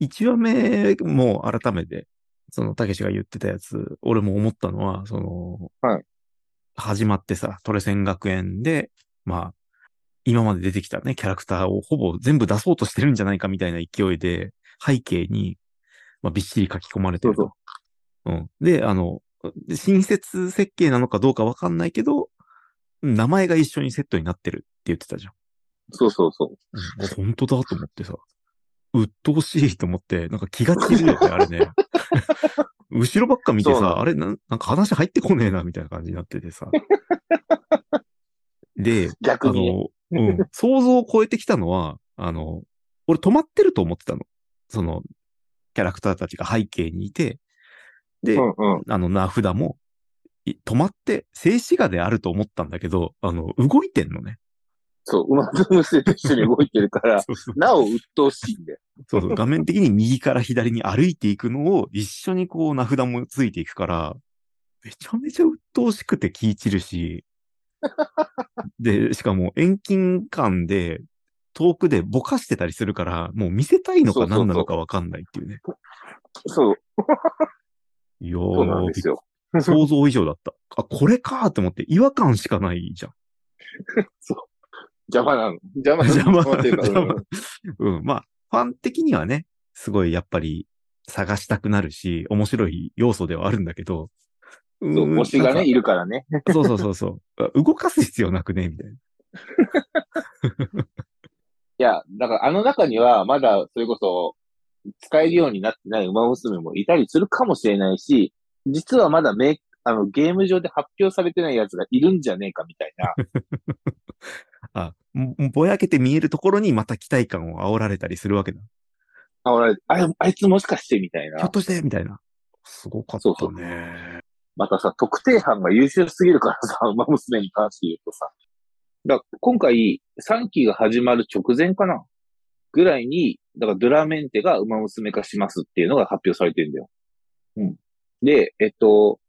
1話目も改めて、その、たけしが言ってたやつ、俺も思ったのは、その、はい始まってさ、トレセン学園で、まあ、今まで出てきたね、キャラクターをほぼ全部出そうとしてるんじゃないかみたいな勢いで、背景に、まあ、びっしり書き込まれてると。うん。で、あの、新設設計なのかどうかわかんないけど、名前が一緒にセットになってるって言ってたじゃん。そうそうそう。本当だと思ってさ、鬱陶しいと思って、なんか気が散るよね、あれね。後ろばっか見てさ、あれなん、なんか話入ってこねえな、みたいな感じになっててさ。で、あ逆にね。の、うん、想像を超えてきたのは、あの、俺止まってると思ってたの。その、キャラクターたちが背景にいて、で、うんうん。あの、名札も、い止まって、静止画であると思ったんだけど、あの、動いてんのね。そう、馬の娘と一緒に動いてるから、そうそうなお鬱陶しいんだよ。そうそう、画面的に右から左に歩いていくのを一緒にこう名札もついていくから、めちゃめちゃ鬱陶しくて気散るし、で、しかも遠近感で遠くでぼかしてたりするから、もう見せたいのかそうそうそう何なのかわかんないっていうね。そう、いやそうなんーですよ。想像以上だった。あ、これかーって思って違和感しかないじゃん。邪魔なの？邪魔。邪魔っていうか邪魔うんうん。まあ、ファン的にはね、すごいやっぱり探したくなるし、面白い要素ではあるんだけど、うそう、ん推しがね、いるからね。そうそうそうそう。動かす必要なくね？みたいな。いや、だからあの中には、まだそれこそ、使えるようになってない馬娘もいたりするかもしれないし、実はまだめあの、ゲーム上で発表されてないやつがいるんじゃねえかみたいな。あ、もぼやけて見えるところにまた期待感を煽られたりするわけだ。あ、俺、あれ、あいつもしかしてみたいな。ひょっとしてみたいな。すごかったね。そうそうまたさ、特定班が優秀すぎるからさ、馬娘に関して言うとさ。だ今回、3期が始まる直前かなぐらいに、だからドラメンテが馬娘化しますっていうのが発表されてるんだよ。うん。で、えっと、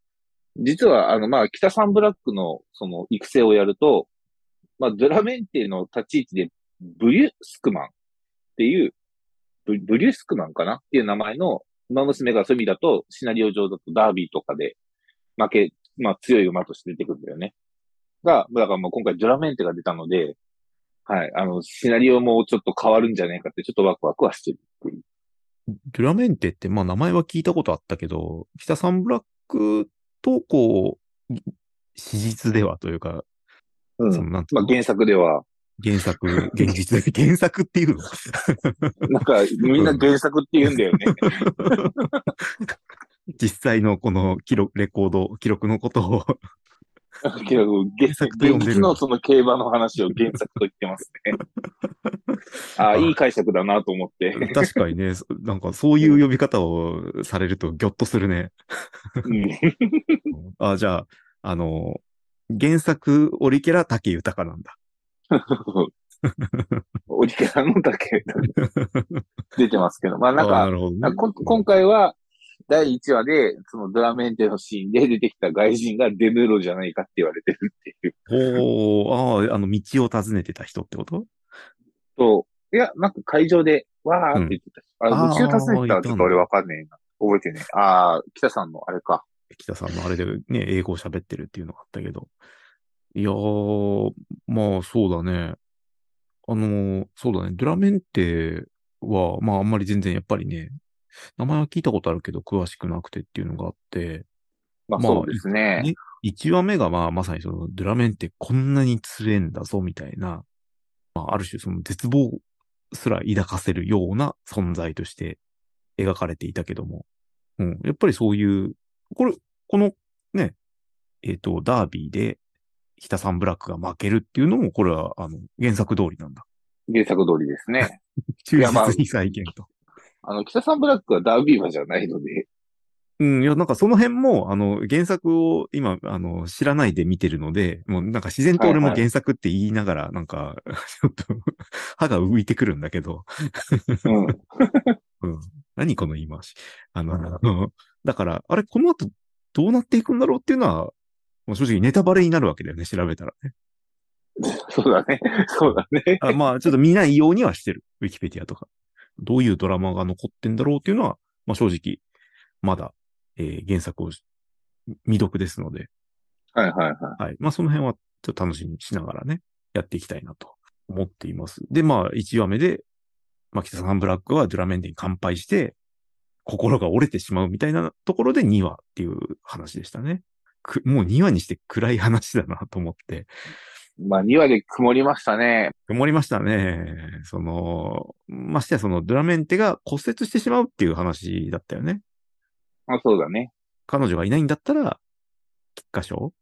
実は、あの、まあ、北サンブラックの、その、育成をやると、まあ、ドラメンテの立ち位置で、ブリュスクマンっていう、ブブリュスクマンかなっていう名前の馬娘がそういう意味だと、シナリオ上だとダービーとかで負け、まあ強い馬として出てくるんだよね。が、だからもう今回ドラメンテが出たので、はい、あの、シナリオもちょっと変わるんじゃないかってちょっとワクワクはしてるっていう。ドラメンテって、まあ名前は聞いたことあったけど、北サンブラックと、こう、史実ではというか、うん。そのなんまあ原作では、原作、現実、原作っていうの？なんかみんな原作って言うんだよね。実際のこの記録、レコード、記録のことを、けど原作と呼んでる現実のその競馬の話を原作と言ってますね。ああ、いい解釈だなと思って。確かにね、そなんかそういう呼び方をされるとギョッとするね。うんあ、じゃあ、あの、原作、オリキャラ竹豊なんだ。オリキャラのだけ出てますけど。まあなんか、ね今回は第1話で、そのドラメンテのシーンで出てきた外人がデヌーロじゃないかって言われてるっていう。おー、ああ、あの、道を尋ねてた人ってこと？と、いや、なんか会場で、わーって言ってたし。あ、あー道を尋ねてたらちょっと俺わかんねえな。覚えてねえ。ああ、北さんのあれか。北さんのあれでね、英語を喋ってるっていうのがあったけど。いやー、まあそうだね。あのーそうだね。ドラメンテは、まああんまり全然やっぱりね、名前は聞いたことあるけど詳しくなくてっていうのがあって、まあまあそうですね。ね1話目がまあまさにそのドラメンテこんなに強えんだぞみたいな、まあある種その絶望すら抱かせるような存在として描かれていたけども、うん、やっぱりそういう、これ、このね、えっ、と、ダービーで北サンブラックが負けるっていうのも、これはあの原作通りなんだ。原作通りですね。忠実に再現と。あの、北さんブラックはダービー馬じゃないので、うん、いや、なんかその辺も、あの、原作を今、あの、知らないで見てるので、もうなんか自然と俺もはいはい原作って言いながら、なんか、ちょっと、歯が浮いてくるんだけど、うん。うん。何この言い回し。あの、あのだから、あれ、この後どうなっていくんだろうっていうのは、もう正直ネタバレになるわけだよね、調べたらね。そうだね。そうだね。あまあ、ちょっと見ないようにはしてる。ウィキペディアとか。どういうドラマが残ってんだろうっていうのは、まあ正直、まだ、えー原作をし未読ですので、はいはいはい。はい。まあその辺はちょっと楽しみにしながらね、やっていきたいなと思っています。で、まあ1話目で、まあ北さんブラックはドゥラメンデに乾杯して、心が折れてしまうみたいなところで2話っていう話でしたね。くもう2話にして暗い話だなと思って。まあ、2話で曇りましたね。曇りましたね。その、ましてやそのドゥラメンテが骨折してしまうっていう話だったよね。まあ、そうだね。彼女がいないんだったら、菊花賞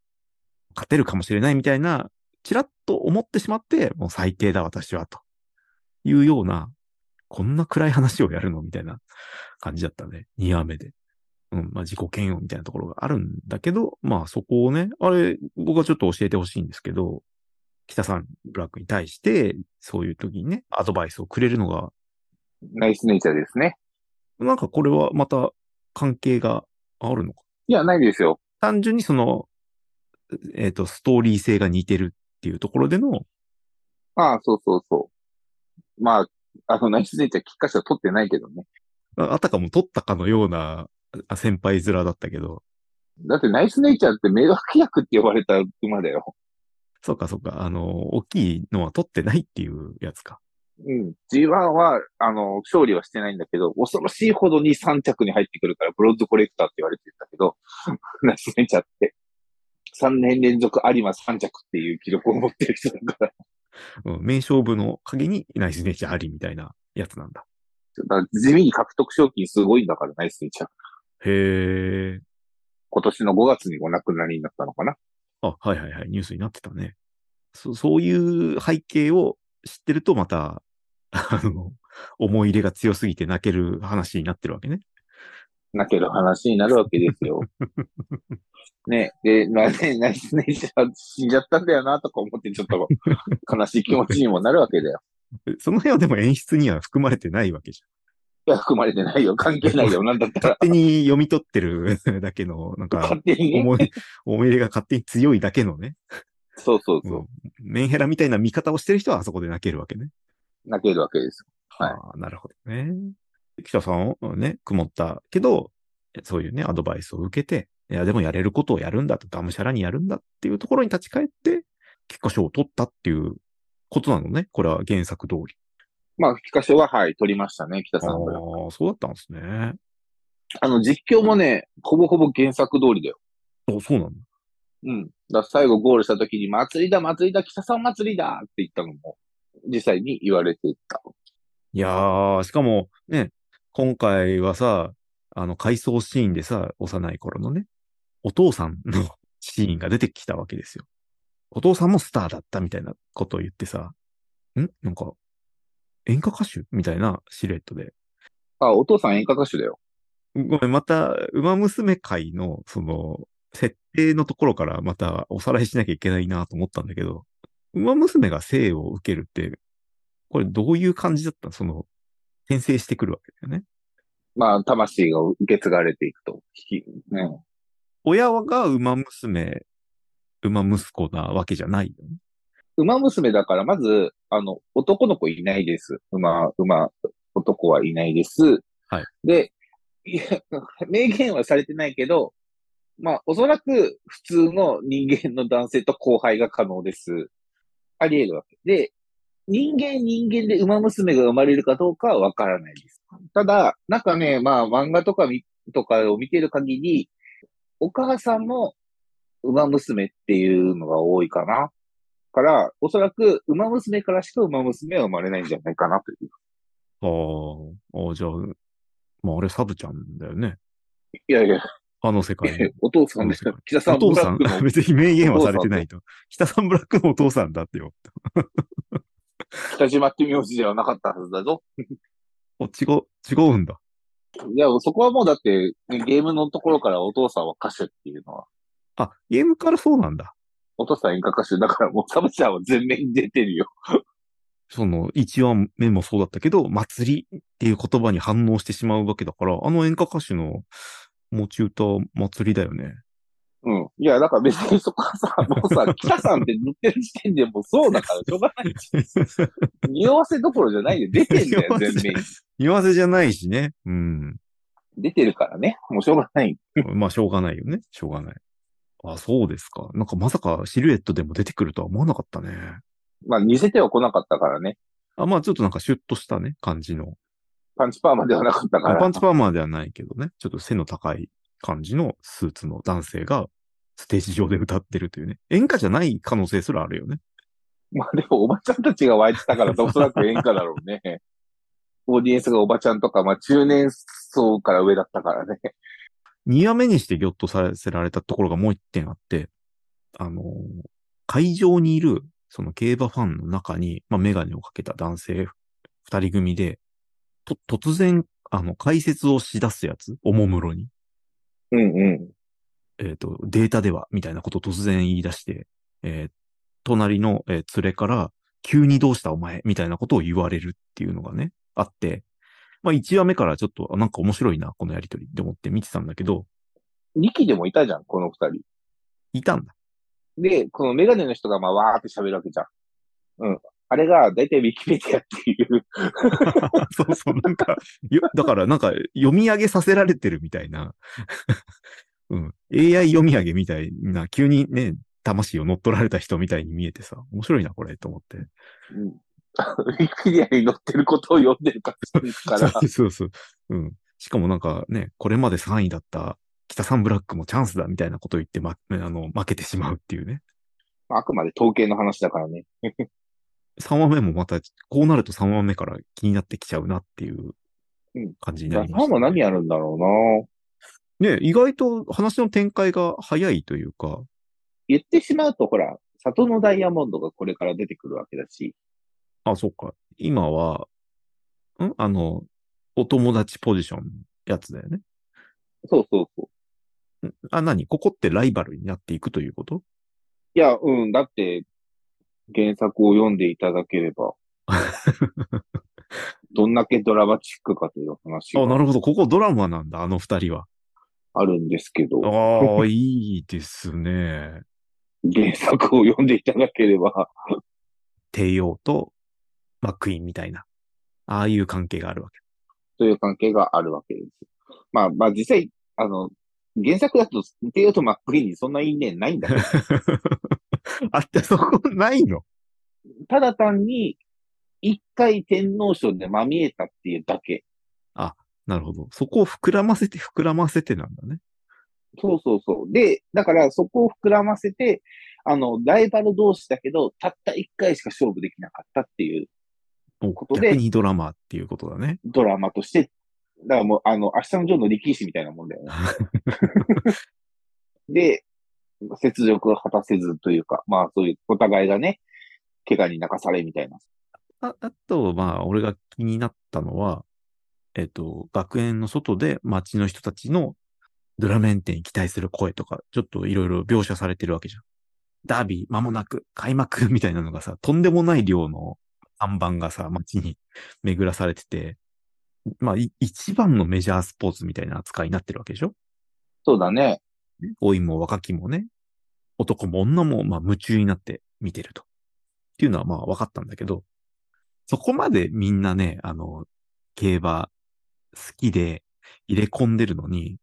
勝てるかもしれないみたいな、ちらっと思ってしまって、もう最低だ私は、というような、こんな暗い話をやるの？みたいな感じだったね。2話目で。うん、まあ自己嫌悪みたいなところがあるんだけど、まあそこをね、あれ、僕はちょっと教えてほしいんですけど、北さんブラックに対して、そういう時にね、アドバイスをくれるのが、ナイスネイチャーですね。なんかこれはまた関係があるのか？いや、ないですよ。単純にその、えっ、と、ストーリー性が似てるっていうところでの、ああ、そうそうそう。まあ、あの、ナイスネイチャー、菊花賞取ってないけどね。ああたかも取ったかのようなあ先輩面だったけど、だってナイスネイチャーって迷惑役って呼ばれた馬だよ。そうかそうか、あの、大きいのは取ってないっていうやつか。うん。G1 は、あの、勝利はしてないんだけど、恐ろしいほどに3着に入ってくるから、ブロッドコレクターって言われてたけど、ナイスネイチャーって。3年連続有馬3着っていう記録を持ってる人だから。うん、名勝負の陰にナイスネイチャーありみたいなやつなんだ。だ地味に獲得賞金すごいんだから、ナイスネイチャー。へえ。今年の5月にお亡くなりになったのかな？あ、はいはいはい、ニュースになってたね。そそういう背景を知ってるとまた、あの、思い入れが強すぎて泣ける話になってるわけね。泣ける話になるわけですよ。ね、で、まあね、ナイスネイチャー死んじゃったんだよな、とか思ってちょっと悲しい気持ちにもなるわけだよ。その辺はでも演出には含まれてないわけじいや、含まれてないよ。関係ないよ。なんだったゃん。ら。勝手に読み取ってる だけの、なんか勝、手にね。思い、思い入れが勝手に強いだけのね。そうそうそう。うん。メンヘラみたいな見方をしてる人はあそこで泣けるわけね。泣けるわけですよ。はいああ、なるほどね。記者さんをね、曇ったけど、そういうね、アドバイスを受けて、いや、でもやれることをやるんだと、がむしゃらにやるんだっていうところに立ち返って、結果賞を取ったっていうことなのね。これは原作通り。まあ、菊花賞は、はい、取りましたね、北あさんが。あ、そうだったんですね。あの、実況もね、ほぼほぼ原作通りだよ。あ、そうなんだ。うん。だ最後ゴールした時に、祭りだ、祭りだ、北さん祭りだって言ったのも、実際に言われていた。いやー、しかもね、今回はさ、あの、回想シーンでさ、幼い頃のね、お父さんの シーンが出てきたわけですよ。お父さんもスターだったみたいなことを言ってさ、ん？なんか、演歌歌手？みたいなシルエットで。あ、お父さん演歌歌手だよ。ごめん、また、馬娘会の、その、設定のところからまたおさらいしなきゃいけないなと思ったんだけど、馬娘が生を受けるって、これどういう感じだったの？その、転生してくるわけだよね。まあ、魂が受け継がれていくと。ね。親が馬娘、馬息子なわけじゃないよね。馬娘だから、まず、あの、男の子いないです。馬、馬、男はいないです。はい。で、いや明言はされてないけど、まあ、おそらく普通の人間の男性と交配が可能です。あり得るわけ。で、人間人間で馬娘が生まれるかどうかはわからないです。ただ、なんかね、まあ、漫画とかみとかを見てる限り、お母さんも馬娘っていうのが多いかな。から、おそらく馬娘からしか馬娘は生まれないんじゃないかなという。ああ、じゃあ、まああれサブちゃんだよね。いやいや、あの世界の。お父さんですよ。北さん、お父さんブラック、の 別に明言はされてないと。北さんブラックのお父さんだってよ。北島って名字ではなかったはずだぞ。お違う、違うんだ。いや、そこはもうだって、ゲームのところからお父さんは歌手っていうのは、あ、ゲームからそうなんだ。お父さん演歌歌手だからもうサブちゃんは全面に出てるよ。その、一話目もそうだったけど、祭りっていう言葉に反応してしまうわけだから、あの演歌歌手の持ち歌祭りだよね。うん。いや、だから別にそこはさ、もうさ、北さんって塗ってる時点でもうそうだからしょうがないし。匂わせどころじゃないで出てんだよ、全 面に。言わせじゃないしね。うん。出てるからね。もうしょうがない。まあ、しょうがないよね。しょうがない。あ、そうですか。なんかまさかシルエットでも出てくるとは思わなかったね。まあ似せては来なかったからね。あ、まあちょっとなんかシュッとしたね、感じの。パンチパーマではなかったから。パンチパーマーではないけどね。ちょっと背の高い感じのスーツの男性がステージ上で歌ってるというね。演歌じゃない可能性すらあるよね。まあでもおばちゃんたちが湧いてたからおそらく演歌だろうね。オーディエンスがおばちゃんとか、まあ中年層から上だったからね。二話目にしてギョッとさせられたところがもう一点あって、あのー会場にいる、その競馬ファンの中に、まあ、メガネをかけた男性二人組で、と、突然、あの、解説をし出すやつ、おもむろに。うんうん。えっ、と、データでは、みたいなことを突然言い出して、えー隣の、えー連れから、急にどうしたお前みたいなことを言われるっていうのがね、あって、まあ1話目からちょっと、あなんか面白いな、このやりとりって思って見てたんだけど、2期でもいたじゃん、この二人。いたんだ。で、このメガネの人がまあわーって喋るわけじゃん。うん。あれが、だいたいウィキペディアっていう。そうそう、なんか、よ、だからなんか読み上げさせられてるみたいな。うん。AI 読み上げみたいな、急にね、魂を乗っ取られた人みたいに見えてさ、面白いな、これ、と思って。うん。ウィキペディアに載ってることを読んでるから。そうそうそう。うん。しかもなんかね、これまで3位だった北サンブラックもチャンスだみたいなことを言って、ま、あの、負けてしまうっていうね。あくまで統計の話だからね。3話目もまた、こうなると3話目から気になってきちゃうなっていううん感じになりました、ァンは何やるんだろうなね、意外と話の展開が早いというか、言ってしまうと、ほら、里のダイヤモンドがこれから出てくるわけだし。あ、そっか。今は、ん？あの、お友達ポジションのやつだよね。そうそうそう。ん？あ、何？ここってライバルになっていくということ？いや、うん。だって、原作を読んでいただければ、どんだけドラマチックかという話あ、ながるほど。ここドラマなんだ、あの二人は。あるんですけど、ああ、いいですね。原作を読んでいただければ、帝王とマックイーンみたいな。ああいう関係があるわけ。という関係があるわけです。まあ、まあ実際、あの、原作だと、テイオとマックイーンにそんな因縁ないんだけど、あって、そこないの？ただ単に、一回天皇賞でまみえたっていうだけ。なるほど。そこを膨らませて膨らませてなんだね。そうそうそう。で、だからそこを膨らませて、あの、ライバル同士だけど、たった一回しか勝負できなかったっていうおことで逆にドラマっていうことだね。ドラマとして、だからもう、あの、明日のジョーの力士みたいなもんだよね。で、雪辱を果たせずというか、まあそういうお互いがね、怪我に泣かされみたいな。ああと、まあ、俺が気になったのは、えっと、学園の外で街の人たちのドラメン店に期待する声とか、ちょっといろいろ描写されてるわけじゃん。ダービー間もなく開幕みたいなのがさ、とんでもない量の看板がさ、街に巡らされてて、まあ、い一番のメジャースポーツみたいな扱いになってるわけでしょ？そうだね。老いも若きもね、男も女も、まあ、夢中になって見てると。っていうのはまあ分かったんだけど、そこまでみんなね、あの、競馬好きで入れ込んでるのに、い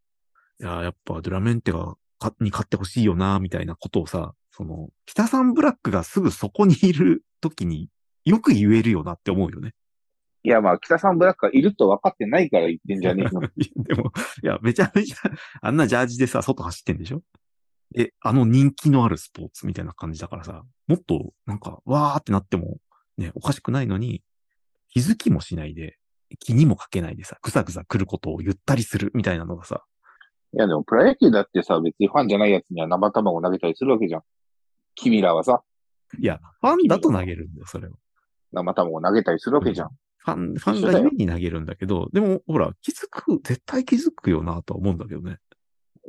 や、やっぱドラメンテが、かに勝ってほしいよな、みたいなことをさ、その、北さんブラックがすぐそこにいる時によく言えるよなって思うよね。いや、まあ、北さんブラックがいると分かってないから言ってんじゃねえの。でも、いや、めちゃめちゃ、あんなジャージでさ、外走ってんでしょ？え、あの人気のあるスポーツみたいな感じだからさ、もっと、なんか、わーってなっても、ね、おかしくないのに、気づきもしないで、気にもかけないでさ、ぐさぐさ来ることを言ったりするみたいなのがさ、いや、でも、プロ野球だってさ、別にファンじゃないやつには生卵投げたりするわけじゃん。君らはさ、いや、ファンだと投げるんだよ、それを。生卵投げたりするわけじゃん。ファン、ファンがゆえに投げるんだけど、でも、ほら、気づく、絶対気づくよなとは思うんだけどね。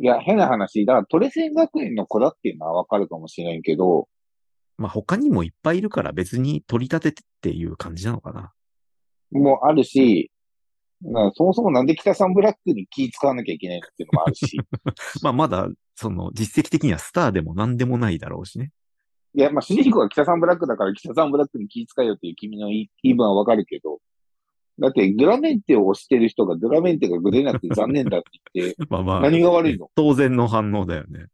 いや、変な話。だから、トレセン学園の子だっていうのは分かるかもしれんけど、まあ、他にもいっぱいいるから別に取り立ててっていう感じなのかな。もあるし、なそもそもなんで北さんブラックに気使わなきゃいけないのっていうのもあるし。まあ、まだその実績的にはスターでも何でもないだろうしね。いや、まあ、主人公が北さんブラックだから北さんブラックに気遣いよっていう君の言い分はわかるけど、だって、ドラメンテを推してる人がドラメンテが出なくて残念だって言って、まあまあ。何が悪いの？当然の反応だよね。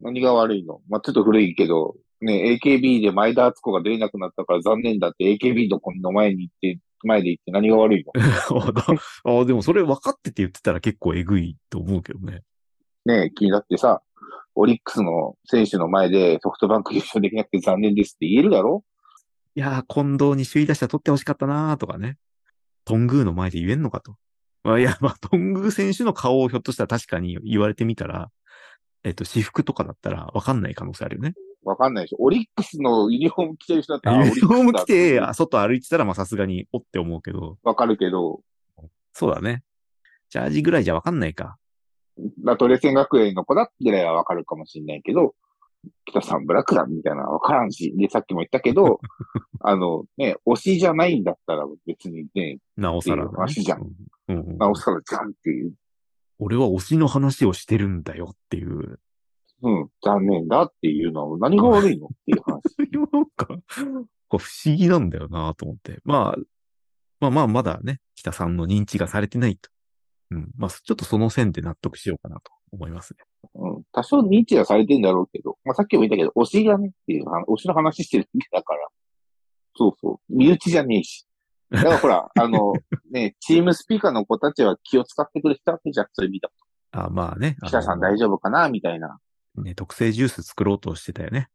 何が悪いの？まあ、ちょっと古いけど、ね、AKB で前田敦子が出れなくなったから残念だって AKB の子の前に行って、前で行って何が悪いの？あでもそれ分かってて言ってたら結構えぐいと思うけどね。ね気になってさ、オリックスの選手の前でソフトバンク優勝できなくて残念ですって言えるだろ？いやー、近藤に首位打者取ってほしかったなーとかね。トングーの前で言えんのかと。まあ、いや、まあ、トングー選手の顔をひょっとしたら確かに言われてみたら、えっと、私服とかだったら分かんない可能性あるよね。わかんないでしょ。オリックスのユニフォーム着てる人だったら、ユニフォーム着て、外歩いてたら、まあ、さすがに、おって思うけど、わかるけど、そうだね。ジャージぐらいじゃ分かんないか。ラトレセン学園の子だってぐらいはわかるかもしれないけど、北さんブラックだみたいなわからんし、で、さっきも言ったけど、あのね、推しじゃないんだったら別にね、なおさら、ね。話じゃんうん。うんうんなおさらじゃんっていう、俺は推しの話をしてるんだよっていう。うん、残念だっていうのは何が悪いのっていう話。なんか、不思議なんだよなと思って。まあ、まあまあ、まだね、北さんの認知がされてないと。うん。まあ、ちょっとその線で納得しようかなと思いますね。うん、多少認知はされてんだろうけど、まあ、さっきも言ったけど、推しがねっていう話、推しの話してるだけだから。そうそう。身内じゃねえし。だからほら、あの、ね、チームスピーカーの子たちは気を使ってくれてたわけじゃん、そういう意味だあまあね。と。北さん大丈丈夫かな？みたいな。夫。ね、特製ジュース作ろうとしてたよね。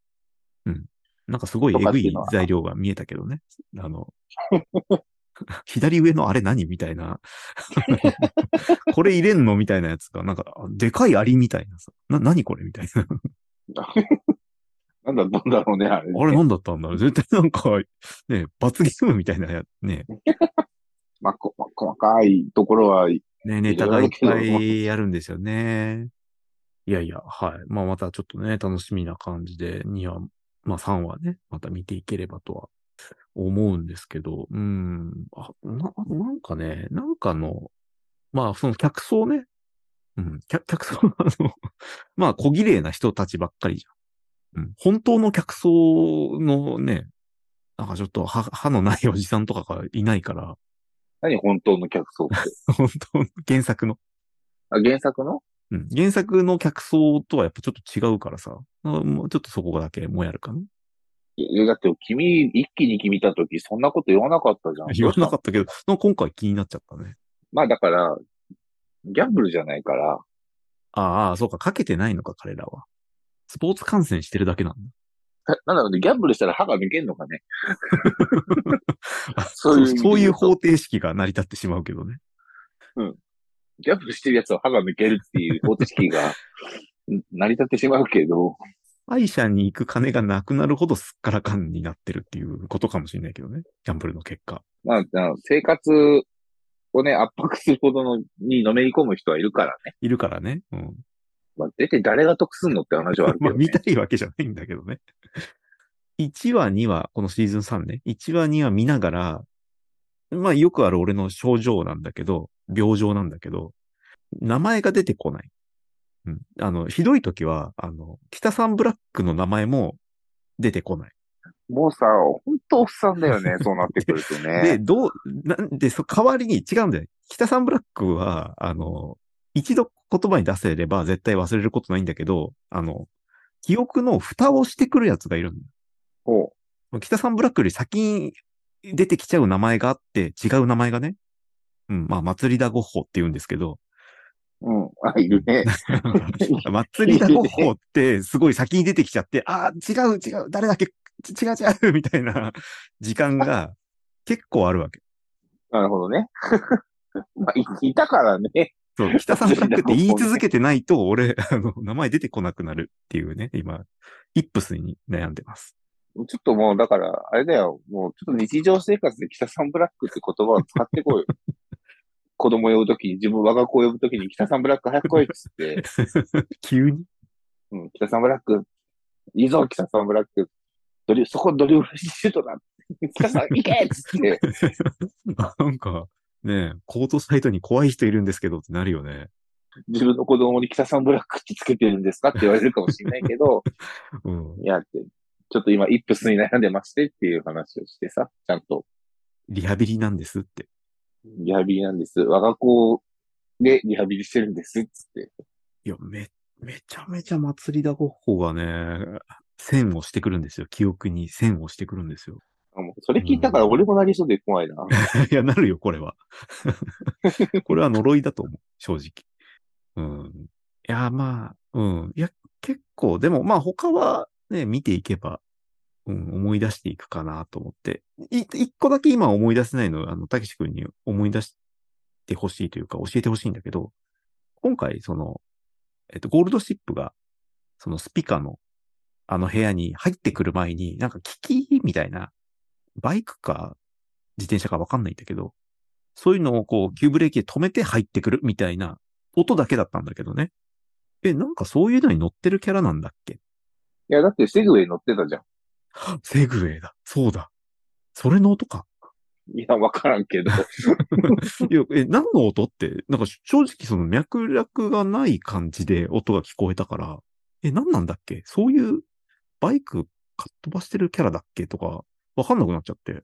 うん。なんかすごいえぐい材料が見えたけどね。あの、左上のあれ何みたいな。これ入れんのみたいなやつが、なんか、でかいアリみたいなさ。な、何これみたいな。なんだったんだろうね、あれ、ね。あれ何だったんだろう絶対なんか、ね、罰ゲームみたいなや、ね、まあ、こまあ細かいところは、ね、ネタがいっぱいあるんですよね。いやいや、はい。まあまたちょっとね、楽しみな感じで、2話、まあ3話ね、また見ていければとは思うんですけど、うん、あ、な、なんかね、なんかの、まあその客層ね、うん、客、客層、あの、まあ小綺麗な人たちばっかりじゃん。うん、本当の客層のね、なんかちょっと歯、歯のないおじさんとかがいないから、何本当の客層って？本当の原作の。あ、原作の？うん。原作の客層とはやっぱちょっと違うからさ、あもうちょっとそこだけもやるかな。だって君、一気に君見たとき、そんなこと言わなかったじゃん。言わなかっったけど、今回気になっちゃったね。まあだから、ギャンブルじゃないから、ああ、そうか、かけてないのか、彼らは。スポーツ観戦してるだけなんだ。ななので、ギャンブルしたら歯が抜けんのかね。あ そういうそういう方程式が成り立ってしまうけどね。ギャンブルしてるやつは歯が抜けるっていう方程式がん 成り立ってしまうけど、歯医者に行く金がなくなるほどすっからかんになってるっていうことかもしれないけどね。ギャンブルの結果。まあ、生活をね、圧迫するほどのにのめり込む人はいるからね。いるからね。うん。まあ、出て誰が得すんのって話はあるけまあ、ど、ね。見たいわけじゃないんだけどね。1話、2話、このシーズン3ね。1話、2話見ながら、まあ、よくある俺の症状なんだけど、病状なんだけど、名前が出てこない。うん。あの、ひどい時は、あの、北サンブラックの名前も出てこない。もうさ、本当おっさんだよね、そうなってくるとね。で、どう、なんで、そ、代わりに違うんだよ。北サンブラックは、あの、一度言葉に出せれば絶対忘れることないんだけど、あの、記憶の蓋をしてくるやつがいるんだよほ北サンブラックより先に出てきちゃう名前があって、違う名前がね。うん、まあ、祭りだゴッホって言うんですけど、う。うん。あ、いるね。祭りだゴッホってすごい先に出てきちゃって、ああ、違う違う、誰だっけ、ち違う違う、みたいな 時間が結構あるわけ。なるほどね。まあ、いいたからね。そう、北サンブラックって言い続けてないと、俺、あの、名前出てこなくなるっていうね、今、イップスに悩んでます。ちょっともう、だから、あれだよ。もう、ちょっと日常生活で北サンブラックって言葉を使ってこいよ。子供呼ぶときに、自分我が子を呼ぶときに、北サンブラック早く来いっつって、急に？うん、北サンブラック、いいぞ、北サンブラック。ドリ、そこドリブルシュートだ。北さん、行けっつって。なんか、ねコートサイトに怖い人いるんですけどってなるよね。自分の子供に北さんブラックってつけてるんですかって言われるかもしれないけど、うん。いやって、ちょっと今、イップスに悩んでましてっていう話をしてさ、ちゃんと、リハビリなんですって。リハビリなんです。我が子でリハビリしてるんです、つって。いや、め、めちゃめちゃ祭りだごっこがね、線をしてくるんですよ。記憶に線をしてくるんですよ。それ聞いたから俺もなりそうで怖いな。いや、なるよ、これは。これは呪いだと思う、正直。うん。いや、まあ、うん。いや、結構、でも、まあ、他はね、見ていけば、うん、思い出していくかなと思って。い、一個だけ今思い出せないの、あの、たけし君に思い出してほしいというか、教えてほしいんだけど、今回、その、えっと、ゴールドシップが、そのスピカの、あの部屋に入ってくる前に、なんか危機みたいな、バイクか自転車かわかんないんだけど、そういうのをこう、急ブレーキで止めて入ってくるみたいな音だけだったんだけどね。え、なんかそういうのに乗ってるキャラなんだっけ？いや、だってセグウェイ乗ってたじゃん。セグウェイだ。そうだ。それの音か。いや、わからんけど。いや、え、何の音って、なんか正直その脈絡がない感じで音が聞こえたから、え、何なんだっけ？そういうバイクかっ飛ばしてるキャラだっけとか、わかんなくなっちゃって。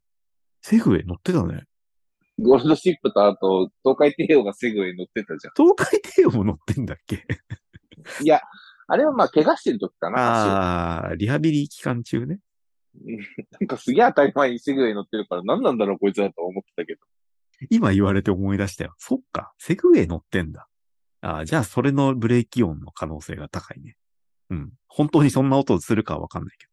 セグウェイ乗ってたね。ゴールドシップとあと、東海帝王がセグウェイ乗ってたじゃ東海帝王も乗ってんだっけ？ん。いや、あれはまあ、怪我してる時かな。ああ、リハビリ期間中ね。なんかすげえ当たり前にセグウェイ乗ってるから何なんだろうこいつだと思ってたけど。今言われて思い出したよ。そっか、セグウェイ乗ってんだ。ああ、じゃあそれのブレーキ音の可能性が高いね。うん。本当にそんな音するかはわかんないけど。